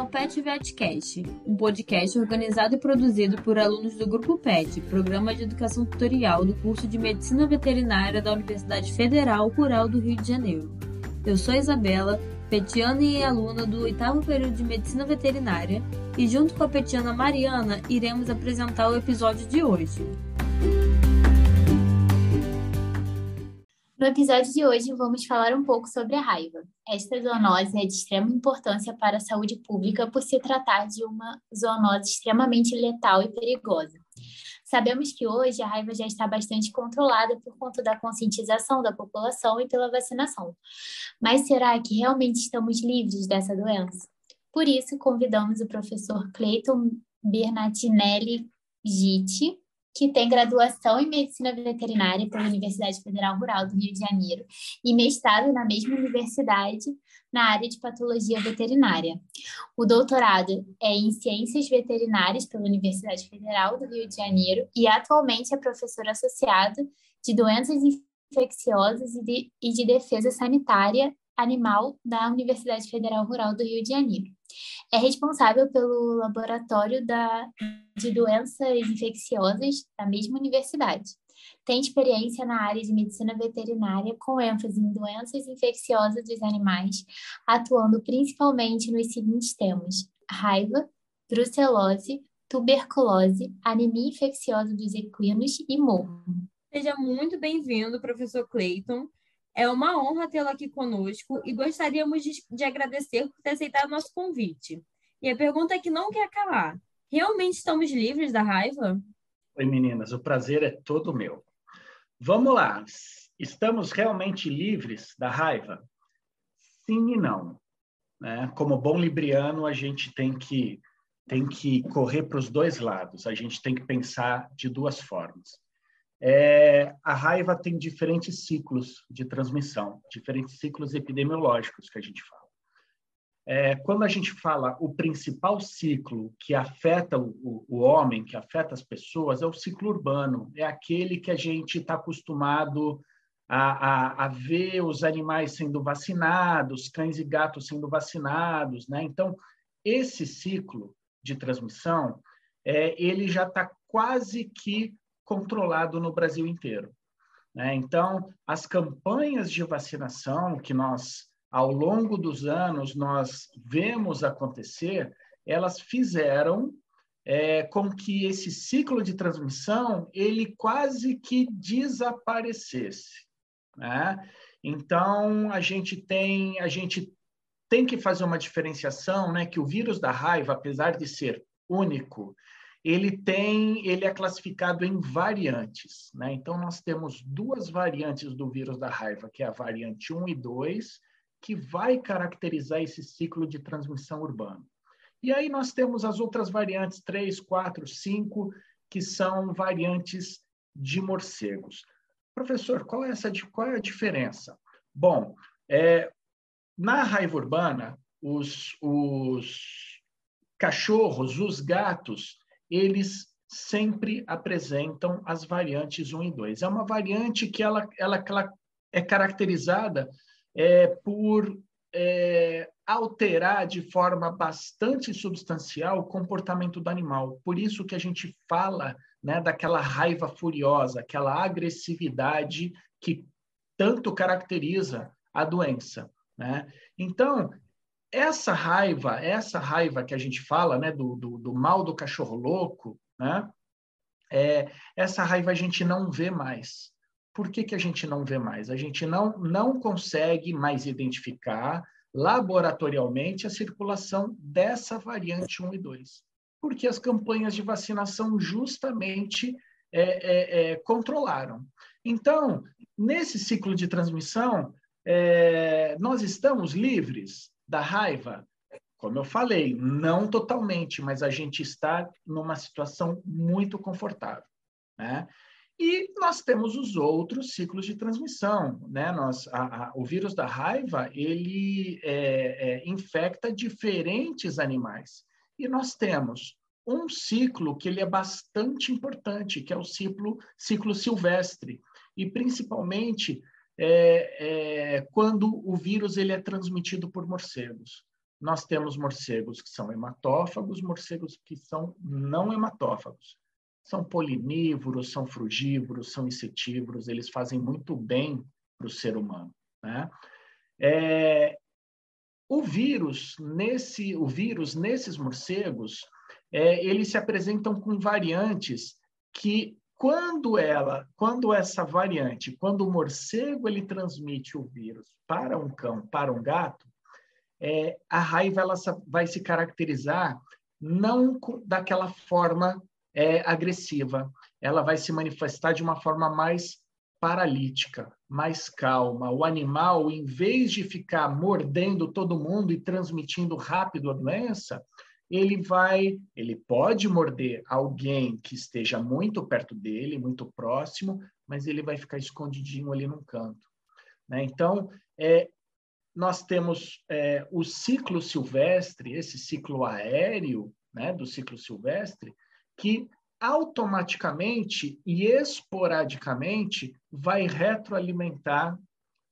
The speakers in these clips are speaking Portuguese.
ao Pet Vetcast, um podcast organizado e produzido por alunos do Grupo PET, Programa de Educação Tutorial do curso de Medicina Veterinária da Universidade Federal Rural do Rio de Janeiro. Eu sou Isabela, petiana e aluna do oitavo período de Medicina Veterinária, e junto com a petiana Mariana iremos apresentar o episódio de hoje. No episódio de hoje, vamos falar um pouco sobre a raiva. Esta zoonose é de extrema importância para a saúde pública por se tratar de uma zoonose extremamente letal e perigosa. Sabemos que hoje a raiva já está bastante controlada por conta da conscientização da população e pela vacinação. Mas será que realmente estamos livres dessa doença? Por isso, convidamos o professor Cleiton Bernatinelli Gitti, que tem graduação em Medicina Veterinária pela Universidade Federal Rural do Rio de Janeiro e mestrado na mesma universidade na área de patologia veterinária. O doutorado é em Ciências Veterinárias pela Universidade Federal do Rio de Janeiro e atualmente é professor associado de doenças infecciosas e de, e de defesa sanitária animal da Universidade Federal Rural do Rio de Janeiro. É responsável pelo laboratório da, de doenças infecciosas da mesma universidade. Tem experiência na área de medicina veterinária, com ênfase em doenças infecciosas dos animais, atuando principalmente nos seguintes temas: raiva, brucelose, tuberculose, anemia infecciosa dos equinos e morro. Seja muito bem-vindo, professor Clayton. É uma honra tê-lo aqui conosco e gostaríamos de, de, agradecer por ter aceitado nosso convite. E a pergunta é que não quer calar: realmente estamos livres da raiva? Oi, meninas, o prazer é todo meu. Vamos lá. Estamos realmente livres da raiva? Sim e não. Né? Como bom libriano, a gente tem que, tem que correr para os dois lados, a gente tem que pensar de duas formas. É, a raiva tem diferentes ciclos de transmissão, diferentes ciclos epidemiológicos que a gente fala. É, quando a gente fala o principal ciclo que afeta o, o, homem, que afeta as pessoas, é o ciclo urbano, é aquele que a gente está acostumado a, a, a, ver os animais sendo vacinados, cães e gatos sendo vacinados, né? Então, esse ciclo de transmissão, é, ele já está quase que controlado no Brasil inteiro. Né? Então, as campanhas de vacinação que nós, ao longo dos anos, nós vemos acontecer, elas fizeram é, com que esse ciclo de transmissão ele quase que desaparecesse. Né? Então, a gente tem a gente tem que fazer uma diferenciação, né, que o vírus da raiva, apesar de ser único, ele tem, ele é classificado em variantes, né? Então nós temos duas variantes do vírus da raiva, que é a variante 1 e 2, que vai caracterizar esse ciclo de transmissão urbana. E aí nós temos as outras variantes 3, 4, 5, que são variantes de morcegos. Professor, qual é, essa, qual é a diferença? Bom, é, na raiva urbana, os, os cachorros, os gatos, eles sempre apresentam as variantes 1 e 2. É uma variante que ela, ela, é caracterizada é, por é, alterar de forma bastante substancial o comportamento do animal. Por isso que a gente fala né, daquela raiva furiosa, aquela agressividade que tanto caracteriza a doença. Né? Então, essa raiva, essa raiva que a gente fala, né, do, do, do mal do cachorro louco, né, é, essa raiva a gente não vê mais. Por que, que a gente não vê mais? A gente não, não consegue mais identificar laboratorialmente a circulação dessa variante 1 e 2, porque as campanhas de vacinação justamente é, é, é, controlaram. Então, nesse ciclo de transmissão, é, nós estamos livres? Da raiva? Como eu falei, não totalmente, mas a gente está numa situação muito confortável, né? E nós temos os outros ciclos de transmissão, né? Nós, a, a, o vírus da raiva ele é, é, infecta diferentes animais e nós temos um ciclo que ele é bastante importante, que é o ciclo, ciclo silvestre e principalmente é, é, quando o vírus ele é transmitido por morcegos. nós temos morcegos que são hematófagos, morcegos que são não hematófagos. São polinívoros, são frugívoros, são insetívoros, eles fazem muito bem para o ser humano. Né? É, o vírus nesse, o vírus nesses morcegos, é, eles se apresentam com variantes que quando ela, quando essa variante, quando o morcego ele transmite o vírus para um cão, para um gato, é, a raiva ela vai se caracterizar não daquela forma é, agressiva, ela vai se manifestar de uma forma mais paralítica, mais calma. O animal, em vez de ficar mordendo todo mundo e transmitindo rápido a doença, ele vai, ele pode morder alguém que esteja muito perto dele, muito próximo, mas ele vai ficar escondidinho ali num canto. Né? Então, é, nós temos é, o ciclo silvestre, esse ciclo aéreo né, do ciclo silvestre, que automaticamente e esporadicamente vai retroalimentar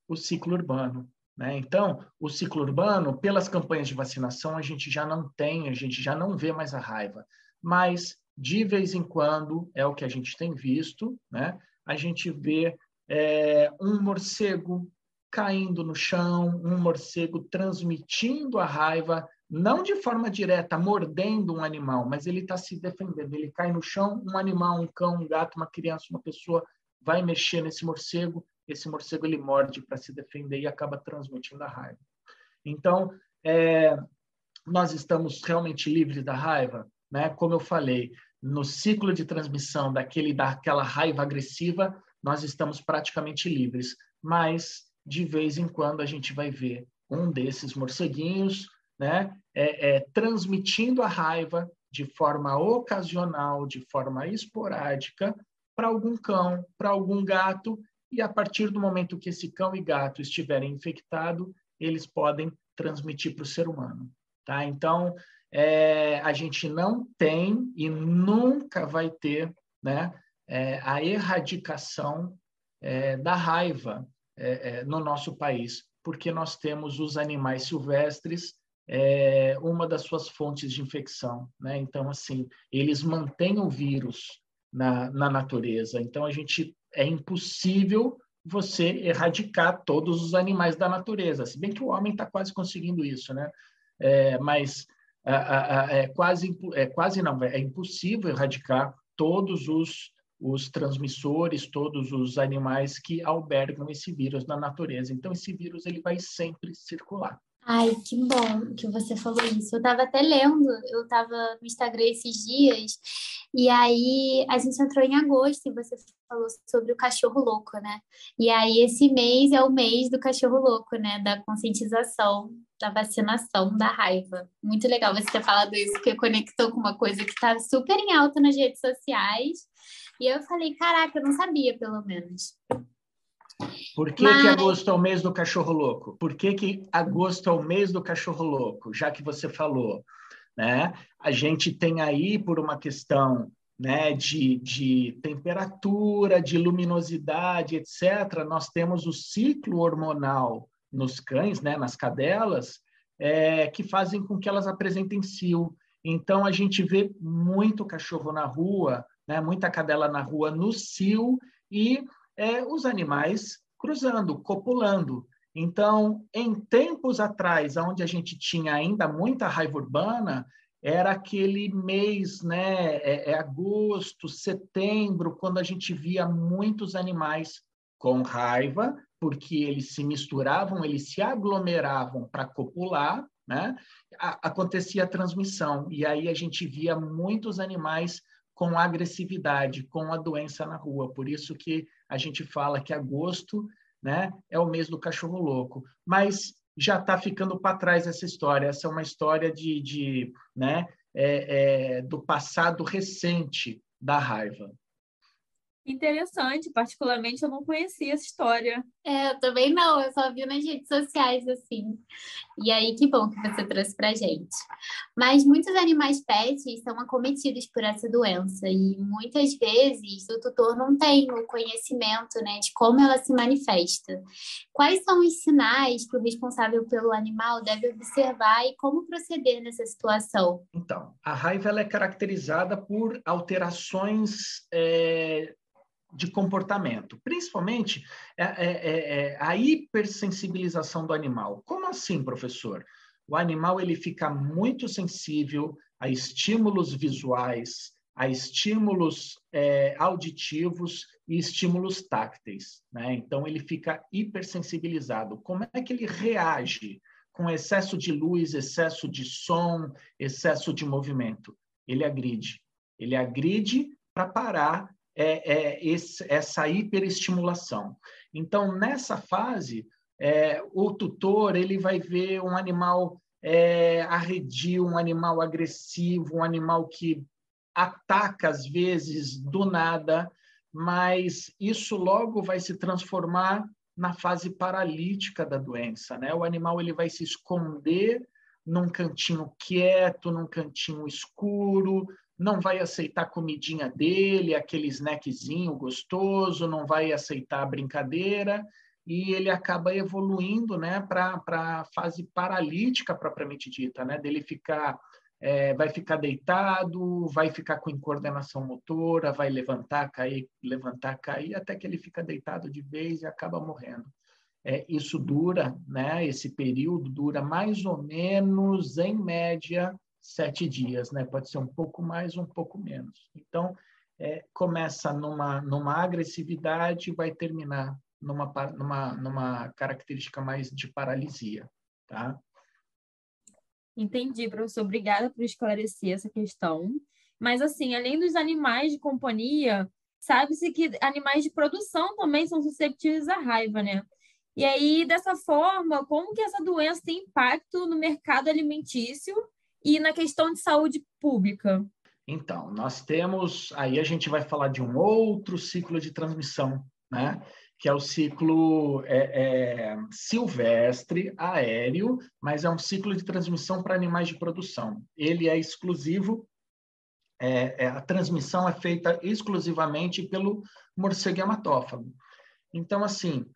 o ciclo urbano. Né? Então, o ciclo urbano, pelas campanhas de vacinação, a gente já não tem, a gente já não vê mais a raiva. Mas, de vez em quando, é o que a gente tem visto, né? a gente vê é, um morcego caindo no chão, um morcego transmitindo a raiva, não de forma direta, mordendo um animal, mas ele está se defendendo. Ele cai no chão, um animal, um cão, um gato, uma criança, uma pessoa vai mexer nesse morcego, esse morcego ele morde para se defender e acaba transmitindo a raiva. Então, é, nós estamos realmente livres da raiva, né? Como eu falei, no ciclo de transmissão daquele daquela raiva agressiva, nós estamos praticamente livres, mas de vez em quando a gente vai ver um desses morceguinhos, né, é, é, transmitindo a raiva de forma ocasional, de forma esporádica, para algum cão, para algum gato, e a partir do momento que esse cão e gato estiverem infectados, eles podem transmitir para o ser humano. Tá? Então, é, a gente não tem e nunca vai ter né, é, a erradicação é, da raiva é, é, no nosso país, porque nós temos os animais silvestres é, uma das suas fontes de infecção. Né? Então, assim, eles mantêm o vírus na, na natureza. Então, a gente é impossível você erradicar todos os animais da natureza, se bem que o homem está quase conseguindo isso, né? É, mas é quase, é quase não, é impossível erradicar todos os, os transmissores, todos os animais que albergam esse vírus na natureza. Então, esse vírus ele vai sempre circular. Ai, que bom que você falou isso. Eu estava até lendo, eu estava no Instagram esses dias, e aí a gente entrou em agosto e você falou sobre o cachorro louco, né? E aí esse mês é o mês do cachorro louco, né? Da conscientização, da vacinação, da raiva. Muito legal você ter falado isso, porque conectou com uma coisa que está super em alta nas redes sociais. E eu falei, caraca, eu não sabia, pelo menos. Por que, Mas... que agosto é o mês do cachorro louco? Por que, que agosto é o mês do cachorro louco? Já que você falou, né? A gente tem aí, por uma questão né, de, de temperatura, de luminosidade, etc., nós temos o ciclo hormonal nos cães, né, nas cadelas, é, que fazem com que elas apresentem cio. Então, a gente vê muito cachorro na rua, né, muita cadela na rua no cio, e é, os animais cruzando, copulando. Então, em tempos atrás, onde a gente tinha ainda muita raiva urbana, era aquele mês, né, é, é agosto, setembro, quando a gente via muitos animais com raiva, porque eles se misturavam, eles se aglomeravam para copular, né? A, acontecia a transmissão e aí a gente via muitos animais com agressividade, com a doença na rua. Por isso que a gente fala que agosto né, é o mês do cachorro louco. Mas já está ficando para trás essa história. Essa é uma história de, de né, é, é, do passado recente da raiva. Interessante, particularmente eu não conhecia essa história. É, eu também não, eu só vi nas redes sociais assim. E aí, que bom que você trouxe pra gente. Mas muitos animais pets são acometidos por essa doença e muitas vezes o tutor não tem o conhecimento, né, de como ela se manifesta. Quais são os sinais que o responsável pelo animal deve observar e como proceder nessa situação? Então, a raiva ela é caracterizada por alterações é de comportamento, principalmente é, é, é, é, a hipersensibilização do animal. Como assim, professor? O animal ele fica muito sensível a estímulos visuais, a estímulos é, auditivos e estímulos tácteis. Né? Então, ele fica hipersensibilizado. Como é que ele reage com excesso de luz, excesso de som, excesso de movimento? Ele agride. Ele agride para parar é, é esse, essa hiperestimulação. Então, nessa fase, é, o tutor ele vai ver um animal é, arredio, um animal agressivo, um animal que ataca às vezes do nada, mas isso logo vai se transformar na fase paralítica da doença, né? O animal ele vai se esconder num cantinho quieto, num cantinho escuro, não vai aceitar a comidinha dele, aquele snackzinho gostoso, não vai aceitar a brincadeira, e ele acaba evoluindo né, para a fase paralítica propriamente dita, né, dele ficar, é, vai ficar deitado, vai ficar com incoordenação motora, vai levantar, cair, levantar, cair, até que ele fica deitado de vez e acaba morrendo. É, isso dura, né, esse período dura mais ou menos, em média, sete dias, né? Pode ser um pouco mais, um pouco menos. Então, é, começa numa, numa agressividade e vai terminar numa, numa, numa característica mais de paralisia, tá? Entendi, professor. Obrigada por esclarecer essa questão. Mas, assim, além dos animais de companhia, sabe-se que animais de produção também são susceptíveis à raiva, né? E aí, dessa forma, como que essa doença tem impacto no mercado alimentício e na questão de saúde pública? Então, nós temos, aí a gente vai falar de um outro ciclo de transmissão, né? que é o ciclo é, é, silvestre, aéreo, mas é um ciclo de transmissão para animais de produção. Ele é exclusivo, é, é a transmissão é feita exclusivamente pelo morcego hematófago. Então, assim,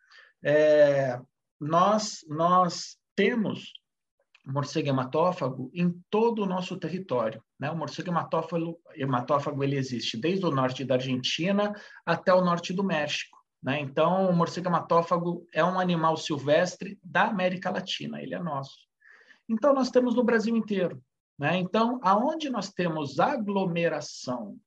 é, nós, nós temos morcego hematófago em todo o nosso território. Né? O morcego hematófago, hematófago ele existe desde o norte da Argentina até o norte do México. Né? Então, o morcego hematófago é um animal silvestre da América Latina, ele é nosso. Então, nós temos no Brasil inteiro. Né? Então, aonde nós temos aglomeração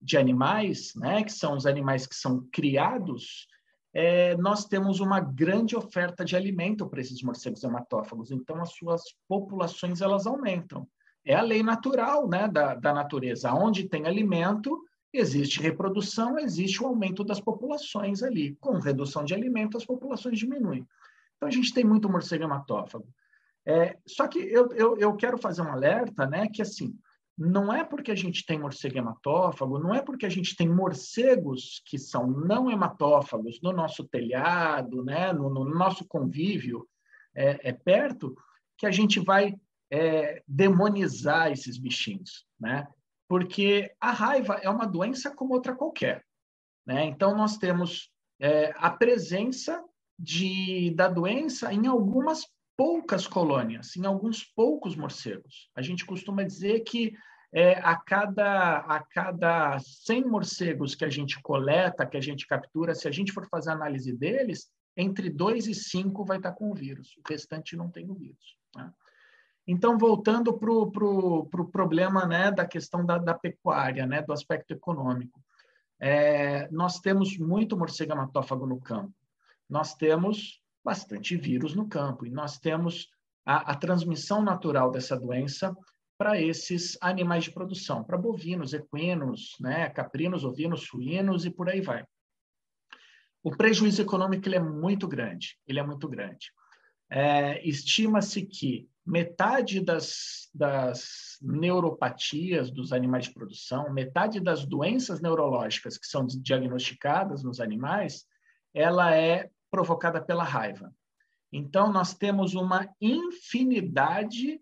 de animais, né, que são os animais que são criados, é, nós temos uma grande oferta de alimento para esses morcegos hematófagos. Então, as suas populações elas aumentam. É a lei natural né, da, da natureza. Onde tem alimento, existe reprodução, existe o aumento das populações ali. Com redução de alimento, as populações diminuem. Então, a gente tem muito morcego hematófago. É, só que eu, eu, eu quero fazer um alerta, né, que assim, não é porque a gente tem morcego hematófago, não é porque a gente tem morcegos que são não hematófagos no nosso telhado, né, no, no nosso convívio é, é, perto, que a gente vai é, demonizar esses bichinhos, né? Porque a raiva é uma doença como outra qualquer, né? Então nós temos é, a presença de, da doença em algumas poucas colônias, em alguns poucos morcegos. A gente costuma dizer que é, a, cada, a cada 100 morcegos que a gente coleta, que a gente captura, se a gente for fazer análise deles, entre 2 e 5 vai estar com o vírus, o restante não tem o vírus. Né? Então, voltando para o pro, pro problema né, da questão da, da pecuária, né, do aspecto econômico. É, nós temos muito morcego hematófago no campo. Nós temos bastante vírus no campo. E nós temos a, a transmissão natural dessa doença para esses animais de produção, para bovinos, equinos, né, caprinos, ovinos, suínos e por aí vai. O prejuízo econômico ele é muito grande, ele é muito grande. É, Estima-se que metade das, das neuropatias dos animais de produção, metade das doenças neurológicas que são diagnosticadas nos animais, ela é provocada pela raiva. Então, nós temos uma infinidade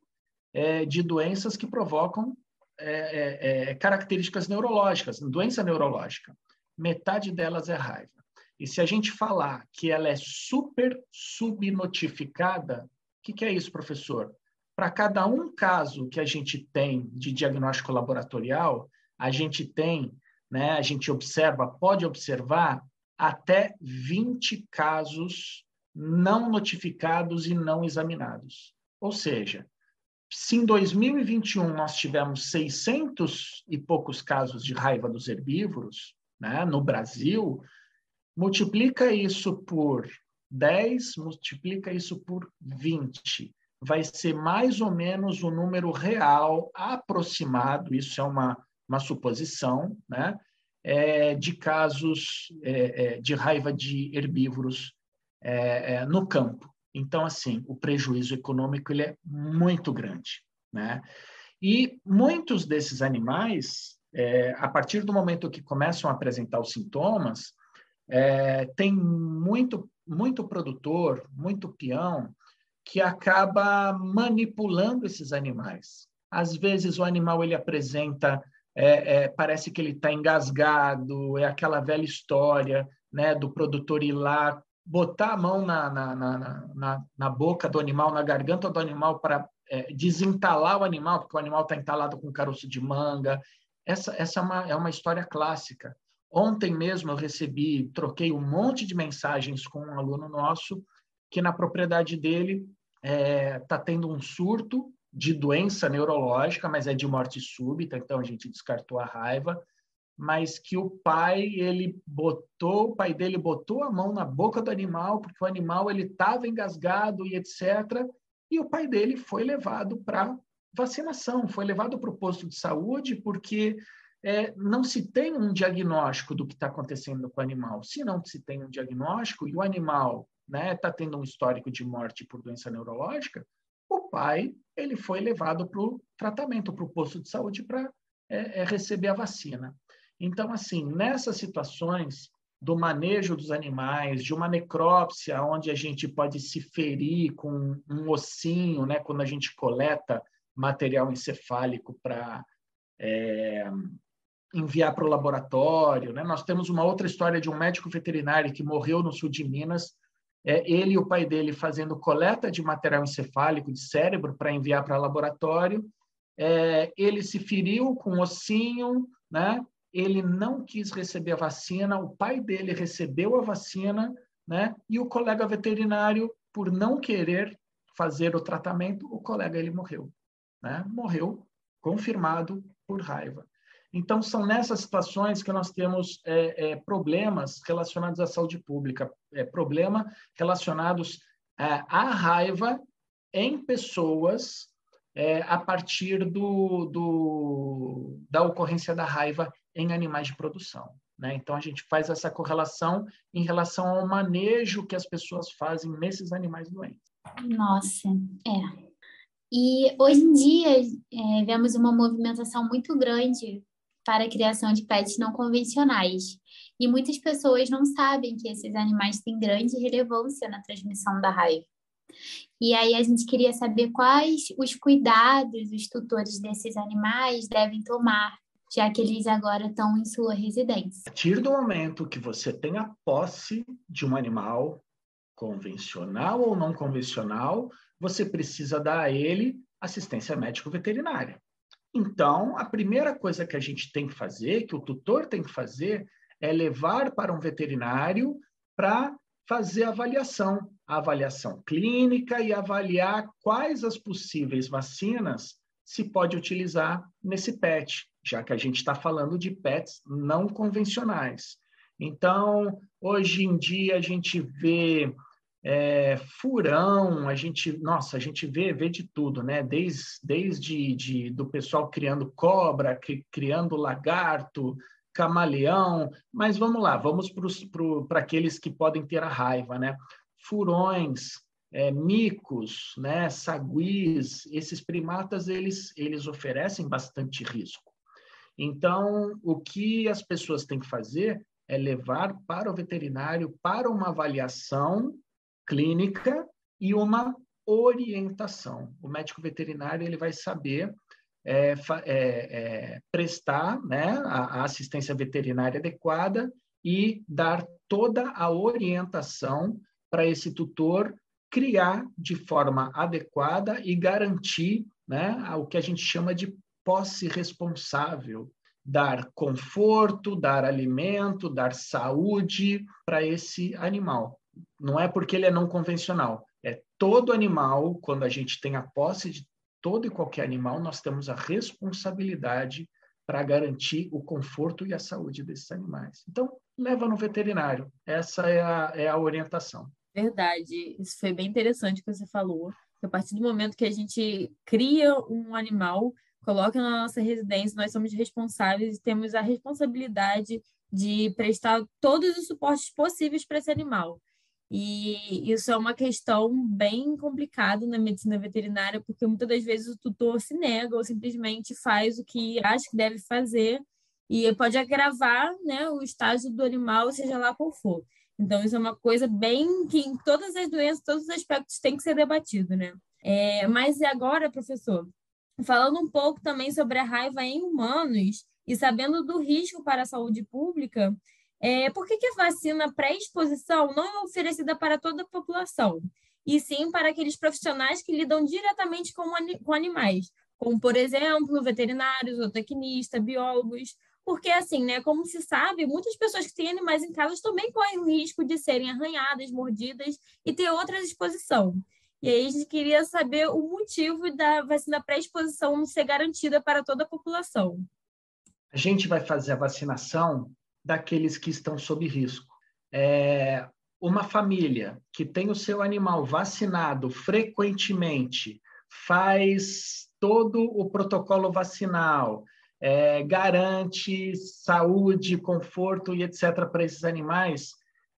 é, de doenças que provocam é, é, é características neurológicas, doença neurológica. Metade delas é raiva. E se a gente falar que ela é super subnotificada, que, que é isso, professor? Para cada um caso que a gente tem de diagnóstico laboratorial, a gente tem, né, a gente observa, pode observar até 20 casos não notificados e não examinados. Ou seja, se em 2021 nós tivemos 600 e poucos casos de raiva dos herbívoros, né, no Brasil, multiplica isso por 10 multiplica isso por 20. Vai ser mais ou menos o número real aproximado, isso é uma, uma suposição, né? É, de casos é, é, de raiva de herbívoros é, é, no campo. Então, assim, o prejuízo econômico ele é muito grande. Né? E muitos desses animais, a partir do momento que começam a apresentar os sintomas, tem muito muito produtor, muito peão, que acaba manipulando esses animais. Às vezes o animal ele apresenta, é, é, parece que ele está engasgado, é aquela velha história né, do produtor ir lá, botar a mão na, na, na, na, na boca do animal, na garganta do animal para é, desentalar o animal, porque o animal está entalado com caroço de manga. Essa, essa é, uma, é uma história clássica. Ontem mesmo eu recebi, troquei um monte de mensagens com um aluno nosso que na propriedade dele está é, tá tendo um surto de doença neurológica, mas é de morte súbita, então a gente descartou a raiva, mas que o pai ele botou, o pai dele botou a mão na boca do animal porque o animal ele estava engasgado e etc. E o pai dele foi levado para vacinação, foi levado para o posto de saúde porque é, não se tem um diagnóstico do que está acontecendo com o animal. Se não se tem um diagnóstico e o animal está né, tá tendo um histórico de morte por doença neurológica, pai ele foi levado para o tratamento, para o posto de saúde para é, é, receber a vacina. Então, assim, nessas situações do manejo dos animais, de uma necrópsia, onde a gente pode se ferir com um ossinho, né, quando a gente coleta material encefálico para é, enviar para o laboratório. Né? Nós temos uma outra história de um médico veterinário que morreu no sul de Minas, é, ele e o pai dele fazendo coleta de material encefálico de cérebro para enviar para laboratório. É, ele se feriu com um ossinho, né? ele não quis receber a vacina, o pai dele recebeu a vacina, né? e o colega veterinário, por não querer fazer o tratamento, o colega ele morreu. Né? Morreu confirmado por raiva. Então, são nessas situações que nós temos é, é, problemas relacionados à saúde pública, é, problema relacionados é, à raiva em pessoas é, a partir do, do, da ocorrência da raiva em animais de produção. Né? Então, a gente faz essa correlação em relação ao manejo que as pessoas fazem nesses animais doentes. Nossa, é. E hoje em dia, é, vemos uma movimentação muito grande para a criação de pets não convencionais. E muitas pessoas não sabem que esses animais têm grande relevância na transmissão da raiva. E aí a gente queria saber quais os cuidados os tutores desses animais devem tomar, já que eles agora estão em sua residência. A partir do momento que você tem a posse de um animal, convencional ou não convencional, você precisa dar a ele assistência médico-veterinária. Então, a primeira coisa que a gente tem que fazer, que o tutor tem que fazer, é levar para um veterinário para fazer a avaliação, a avaliação clínica e avaliar quais as possíveis vacinas se pode utilizar nesse PET, já que a gente está falando de PETs não convencionais. Então, hoje em dia, a gente vê é, furão, a gente, nossa, a gente vê, vê de tudo, né? Desde, desde de, do pessoal criando cobra, criando lagarto, camaleão, mas vamos lá, vamos para aqueles que podem ter a raiva, né? Furões, é, micos, né, saguis, esses primatas eles, eles oferecem bastante risco. Então, o que as pessoas têm que fazer é levar para o veterinário para uma avaliação clínica e uma orientação. O médico veterinário ele vai saber é, é, é, prestar né, a, a assistência veterinária adequada e dar toda a orientação para esse tutor criar de forma adequada e garantir né, o que a gente chama de posse responsável, dar conforto, dar alimento, dar saúde para esse animal. Não é porque ele é não convencional, é todo animal, quando a gente tem a posse de todo e qualquer animal, nós temos a responsabilidade para garantir o conforto e a saúde desses animais. Então, leva no veterinário. Essa é a, é a orientação. Verdade. Isso foi bem interessante que você falou. A partir do momento que a gente cria um animal, coloca na nossa residência, nós somos responsáveis e temos a responsabilidade de prestar todos os suportes possíveis para esse animal. E isso é uma questão bem complicada na medicina veterinária, porque muitas das vezes o tutor se nega ou simplesmente faz o que acha que deve fazer e pode agravar né, o estágio do animal, seja lá qual for. Então, isso é uma coisa bem que em todas as doenças, todos os aspectos tem que ser debatido, né? É, mas agora, professor, falando um pouco também sobre a raiva em humanos e sabendo do risco para a saúde pública, é, por que, que a vacina pré-exposição não é oferecida para toda a população, e sim para aqueles profissionais que lidam diretamente com, com animais, como, por exemplo, veterinários, zootecnistas, biólogos, porque, assim, né, como se sabe, muitas pessoas que têm animais em casa também correm o risco de serem arranhadas, mordidas e ter outra exposição. E aí a gente queria saber o motivo da vacina pré-exposição não ser garantida para toda a população. A gente vai fazer a vacinação daqueles que estão sob risco. É, uma família que tem o seu animal vacinado frequentemente, faz todo o protocolo vacinal, é, garante saúde, conforto e etc. para esses animais,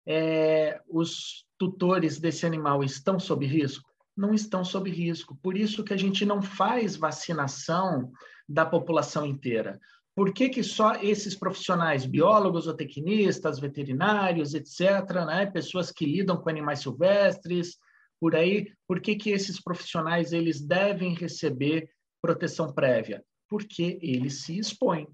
é, os tutores desse animal estão sob risco? Não estão sob risco. Por isso que a gente não faz vacinação da população inteira. Por que, que só esses profissionais, biólogos, zootecnistas, veterinários, etc., né, pessoas que lidam com animais silvestres, por aí, por que, que esses profissionais eles devem receber proteção prévia? Porque eles se expõem.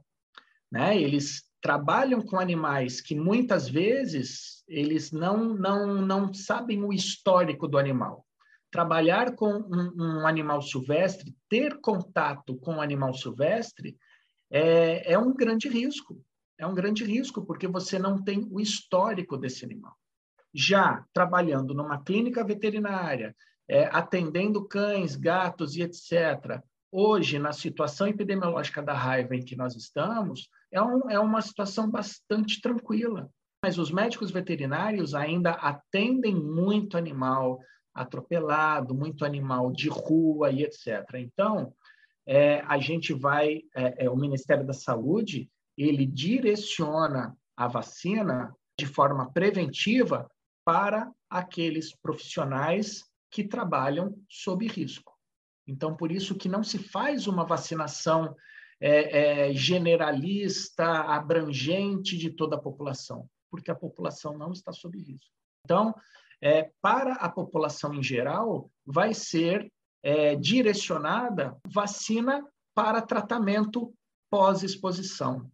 Né? Eles trabalham com animais que muitas vezes eles não, não, não sabem o histórico do animal. Trabalhar com um, um animal silvestre, ter contato com o um animal silvestre, é, é um grande risco. É um grande risco, porque você não tem o histórico desse animal. Já trabalhando numa clínica veterinária, é, atendendo cães, gatos e etc., hoje, na situação epidemiológica da raiva em que nós estamos, é, um, é uma situação bastante tranquila. Mas os médicos veterinários ainda atendem muito animal atropelado, muito animal de rua e etc. Então, é, a gente vai, é, é, o Ministério da Saúde, ele direciona a vacina de forma preventiva para aqueles profissionais que trabalham sob risco. Então, por isso que não se faz uma vacinação é, é, generalista, abrangente de toda a população, porque a população não está sob risco. Então, é, para a população em geral, vai ser é, direcionada vacina para tratamento pós-exposição,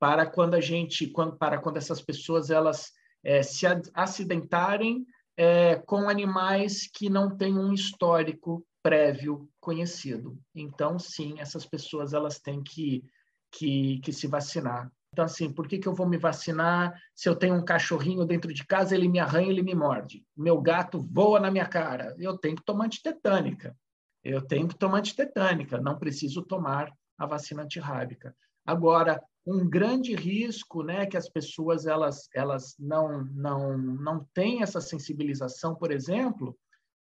para quando a gente, quando, para quando essas pessoas elas é, se acidentarem é, com animais que não têm um histórico prévio conhecido. Então, sim, essas pessoas elas têm que, que, que se vacinar. Então, assim, por que, que eu vou me vacinar se eu tenho um cachorrinho dentro de casa, ele me arranha, ele me morde? Meu gato voa na minha cara. Eu tenho que tomar antitetânica eu tenho que tomar antitetânica, não preciso tomar a vacina antirrábica. Agora, um grande risco, né, que as pessoas elas elas não não não têm essa sensibilização, por exemplo,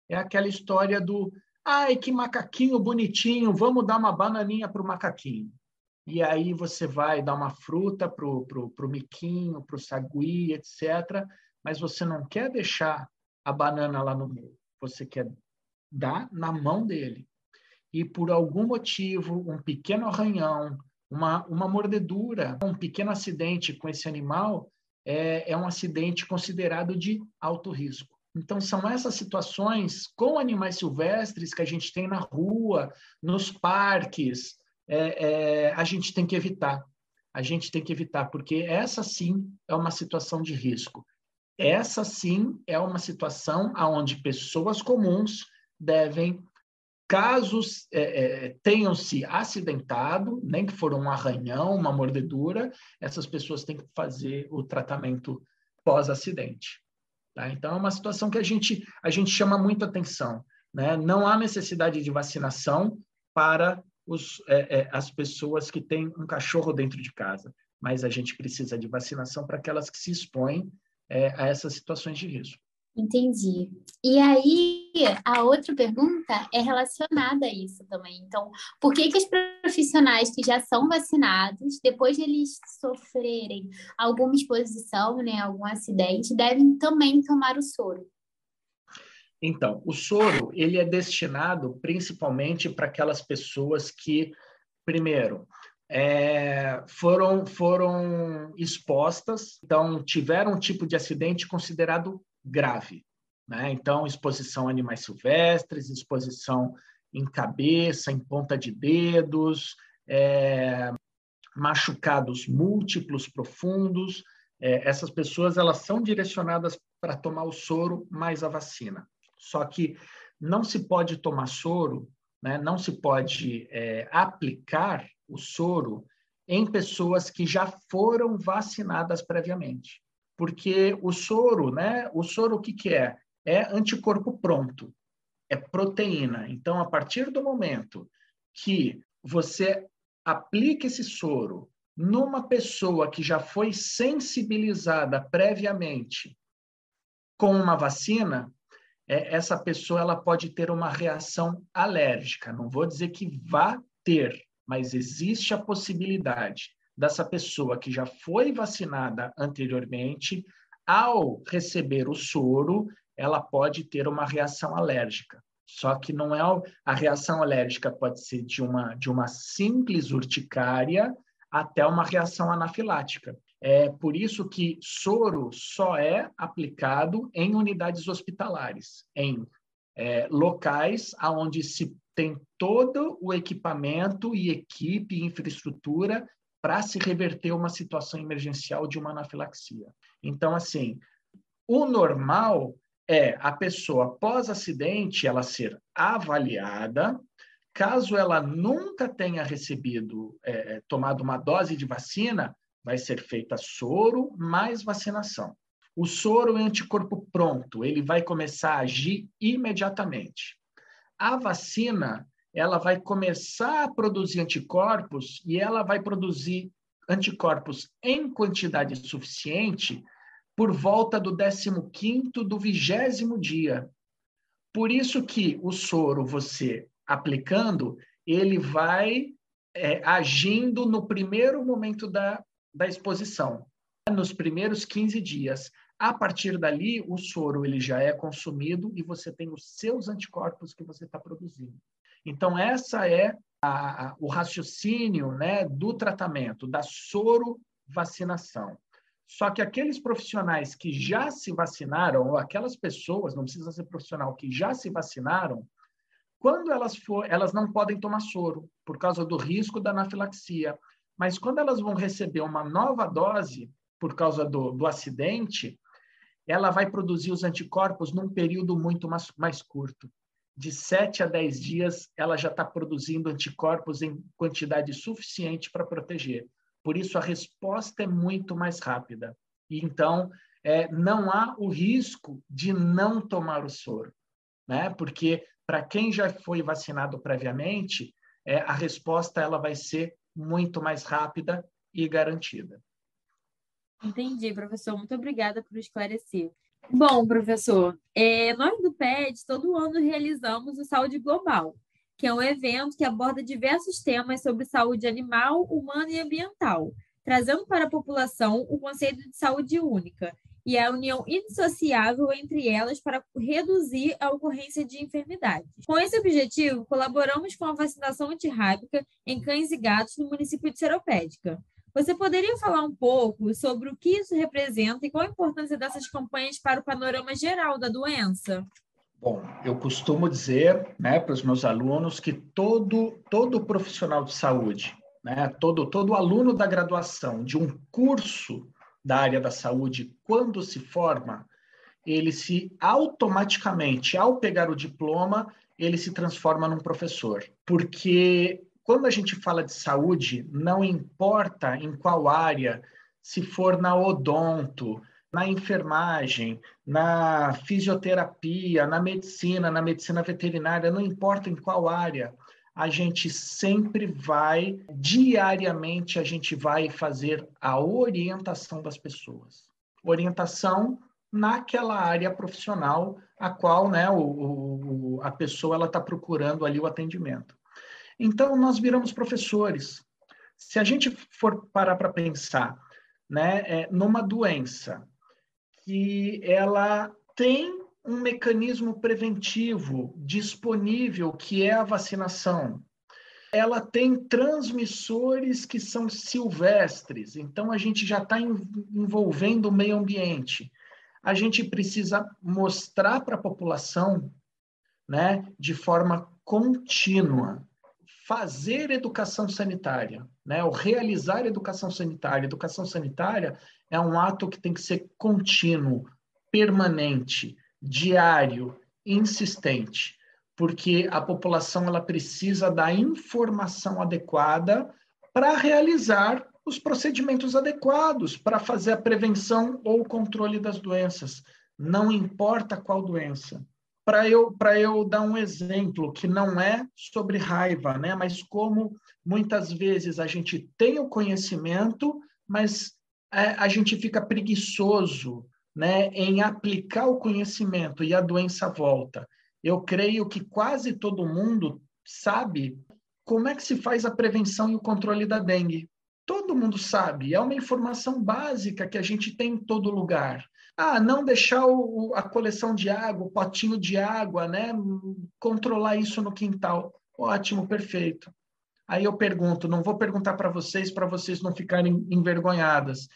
é aquela história do ai que macaquinho bonitinho, vamos dar uma bananinha para o macaquinho. E aí você vai dar uma fruta para o pro, pro miquinho, para o sagui, etc. Mas você não quer deixar a banana lá no meio. você quer dar na mão dele. E por algum motivo, um pequeno arranhão, uma, uma mordedura, um pequeno acidente com esse animal é, é um acidente considerado de alto risco. Então, são essas situações com animais silvestres que a gente tem na rua, nos parques, é, é, a gente tem que evitar. A gente tem que evitar, porque essa sim é uma situação de risco. Essa sim é uma situação onde pessoas comuns devem, caso é, é, tenham se acidentado, nem que for um arranhão, uma mordedura, essas pessoas têm que fazer o tratamento pós-acidente. Tá? Então, é uma situação que a gente, a gente chama muito atenção. Né? Não há necessidade de vacinação para os, é, é, as pessoas que têm um cachorro dentro de casa, mas a gente precisa de vacinação para aquelas que se expõem é, a essas situações de risco. Entendi. E aí, a outra pergunta é relacionada a isso também. Então, por que, que os profissionais que já são vacinados, depois de eles sofrerem alguma exposição, né, algum acidente, devem também tomar o soro? Então, o soro, ele é destinado principalmente para aquelas pessoas que, primeiro, é, foram, foram expostas, então tiveram um tipo de acidente considerado grave. Né? Então, exposição a animais silvestres, exposição em cabeça, em ponta de dedos, é, machucados múltiplos, profundos. É, essas pessoas elas são direcionadas para tomar o soro mais a vacina. Só que não se pode tomar soro, né? não se pode é, aplicar o soro em pessoas que já foram vacinadas previamente. Porque o soro, né? O soro o que, que é? É anticorpo pronto, é proteína. Então, a partir do momento que você aplica esse soro numa pessoa que já foi sensibilizada previamente com uma vacina, é, essa pessoa ela pode ter uma reação alérgica. Não vou dizer que vá ter, mas existe a possibilidade dessa pessoa que já foi vacinada anteriormente, ao receber o soro, ela pode ter uma reação alérgica. Só que não é a reação alérgica pode ser de uma de uma simples urticária até uma reação anafilática. É por isso que soro só é aplicado em unidades hospitalares, em é, locais onde se tem todo o equipamento e equipe e infraestrutura para se reverter uma situação emergencial de uma anafilaxia. Então, assim, o normal é a pessoa após acidente ela ser avaliada, caso ela nunca tenha recebido, é, tomado uma dose de vacina, vai ser feita soro mais vacinação. O soro é anticorpo pronto, ele vai começar a agir imediatamente. A vacina, ela vai começar a produzir anticorpos e ela vai produzir anticorpos em quantidade suficiente por volta do 15º do vigésimo dia. Por isso que o soro, você aplicando, ele vai é, agindo no primeiro momento da, da exposição, nos primeiros 15 dias. A partir dali, o soro ele já é consumido e você tem os seus anticorpos que você está produzindo. Então, essa é a, a, o raciocínio né, do tratamento, da soro vacinação. Só que aqueles profissionais que já se vacinaram, ou aquelas pessoas, não precisa ser profissional, que já se vacinaram, quando elas for, elas não podem tomar soro por causa do risco da anafilaxia. Mas quando elas vão receber uma nova dose por causa do, do acidente, ela vai produzir os anticorpos num período muito mais, mais curto. De 7 a 10 dias, ela já está produzindo anticorpos em quantidade suficiente para proteger. Por isso, a resposta é muito mais rápida. E então, é, não há o risco de não tomar o soro, né? Porque para quem já foi vacinado previamente, é, a resposta ela vai ser muito mais rápida e garantida. Entendi, professor. Muito obrigada por esclarecer. Bom, professor, é, nós do PET todo ano realizamos o Saúde Global, que é um evento que aborda diversos temas sobre saúde animal, humana e ambiental, trazendo para a população o conceito de saúde única e a união indissociável entre elas para reduzir a ocorrência de enfermidades. Com esse objetivo, colaboramos com a vacinação antirrábica em cães e gatos no município de Seropédica. Você poderia falar um pouco sobre o que isso representa e qual a importância dessas campanhas para o panorama geral da doença? Bom, eu costumo dizer né, para os meus alunos que todo, todo profissional de saúde, né, todo, todo aluno da graduação de um curso da área da saúde, quando se forma, ele se automaticamente, ao pegar o diploma, ele se transforma num professor. Porque quando a gente fala de saúde, não importa em qual área, se for na odonto, na enfermagem, na fisioterapia, na medicina, na medicina veterinária, não importa em qual área, a gente sempre vai, diariamente, a gente vai fazer a orientação das pessoas. Orientação naquela área profissional a qual né, o, o a pessoa está procurando ali o atendimento. Então, nós viramos professores. Se a gente for parar para pensar né, é, numa doença que ela tem um mecanismo preventivo disponível, que é a vacinação. Ela tem transmissores que são silvestres, então a gente já está envolvendo o meio ambiente. A gente precisa mostrar para a população, né, de forma contínua, fazer educação sanitária, né, ou realizar educação sanitária. Educação sanitária é um ato que tem que ser contínuo, permanente, diário, insistente, porque a população ela precisa da informação adequada para realizar os procedimentos adequados para fazer a prevenção ou o controle das doenças, não importa qual doença. Para eu, eu dar um exemplo que não é sobre raiva, né? mas como muitas vezes a gente tem o conhecimento, mas é, a gente fica preguiçoso né, em aplicar o conhecimento e a doença volta. Eu creio que quase todo mundo sabe como é que se faz a prevenção e o controle da dengue. Todo mundo sabe, é uma informação básica que a gente tem em todo lugar. Ah, não deixar o, a coleção de água, o potinho de água, né? Controlar isso no quintal. Ótimo, perfeito. Aí eu pergunto, não vou perguntar para vocês, para vocês não ficarem envergonhadas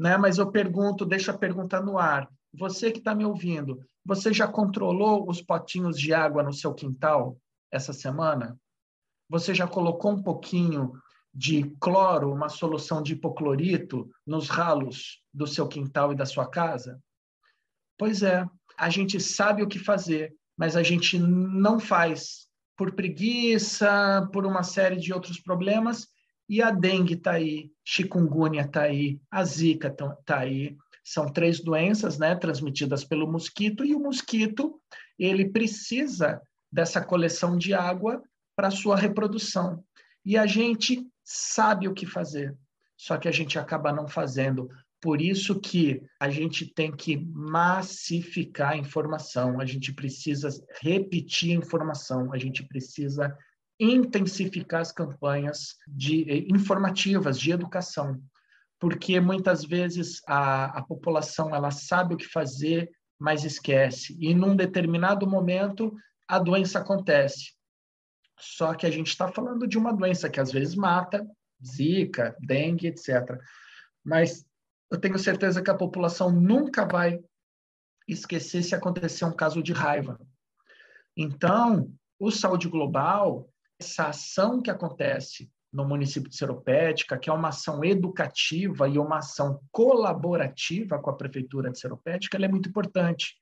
né? Mas eu pergunto, deixo a pergunta no ar. Você que está me ouvindo, você já controlou os potinhos de água no seu quintal essa semana? Você já colocou um pouquinho de cloro, uma solução de hipoclorito, nos ralos do seu quintal e da sua casa? Pois é, a gente sabe o que fazer, mas a gente não faz por preguiça, por uma série de outros problemas, e a dengue está aí, chikungunya está aí, a zika está tá aí. São três doenças né, transmitidas pelo mosquito, e o mosquito ele precisa dessa coleção de água para sua reprodução. E a gente sabe o que fazer, só que a gente acaba não fazendo. Por isso que a gente tem que massificar a informação, a gente precisa repetir a informação, a gente precisa intensificar as campanhas de, eh, informativas de educação, porque muitas vezes a, a população ela sabe o que fazer, mas esquece. E num determinado momento a doença acontece. Só que a gente está falando de uma doença que às vezes mata, zika, dengue, etc. Mas eu tenho certeza que a população nunca vai esquecer se acontecer um caso de raiva. Então, o Saúde Global essa ação que acontece no município de Seropédica, que é uma ação educativa e uma ação colaborativa com a prefeitura de Seropédica, ela é muito importante,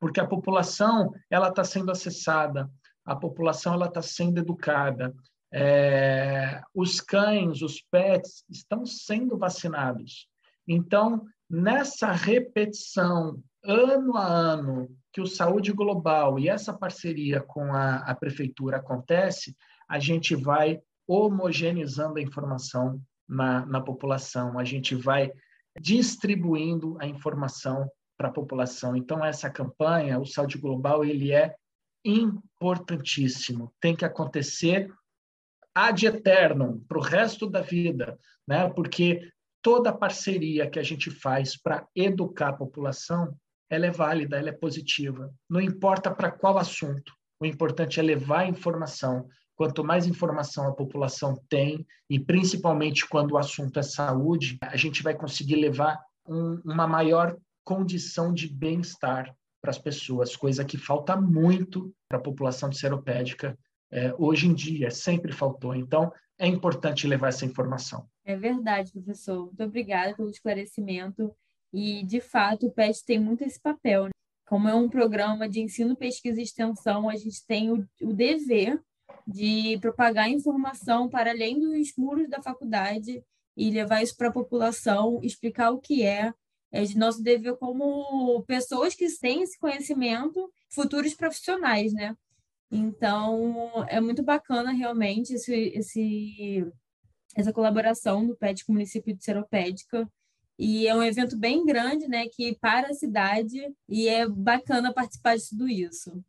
porque a população ela está sendo acessada, a população ela está sendo educada, é, os cães, os pets estão sendo vacinados. Então, nessa repetição ano a ano que o Saúde Global e essa parceria com a, a prefeitura acontece, a gente vai homogeneizando a informação na, na população, a gente vai distribuindo a informação para a população. Então, essa campanha, o Saúde Global, ele é importantíssimo, tem que acontecer ad eternum, para o resto da vida, né? porque toda parceria que a gente faz para educar a população, ela é válida, ela é positiva. Não importa para qual assunto, o importante é levar informação. Quanto mais informação a população tem, e principalmente quando o assunto é saúde, a gente vai conseguir levar um, uma maior condição de bem-estar para as pessoas, coisa que falta muito para a população de seropédica é, hoje em dia, sempre faltou. Então, é importante levar essa informação. É verdade, professor. Muito obrigada pelo esclarecimento. E, de fato, o PET tem muito esse papel. Né? Como é um programa de ensino, pesquisa e extensão, a gente tem o, o dever de propagar informação para além dos muros da faculdade e levar isso para a população, explicar o que é, é de nosso dever como pessoas que têm esse conhecimento, futuros profissionais, né? Então, é muito bacana realmente esse, esse, essa colaboração do PET com o município de Seropédica. E é um evento bem grande, né, que para a cidade, e é bacana participar de tudo isso.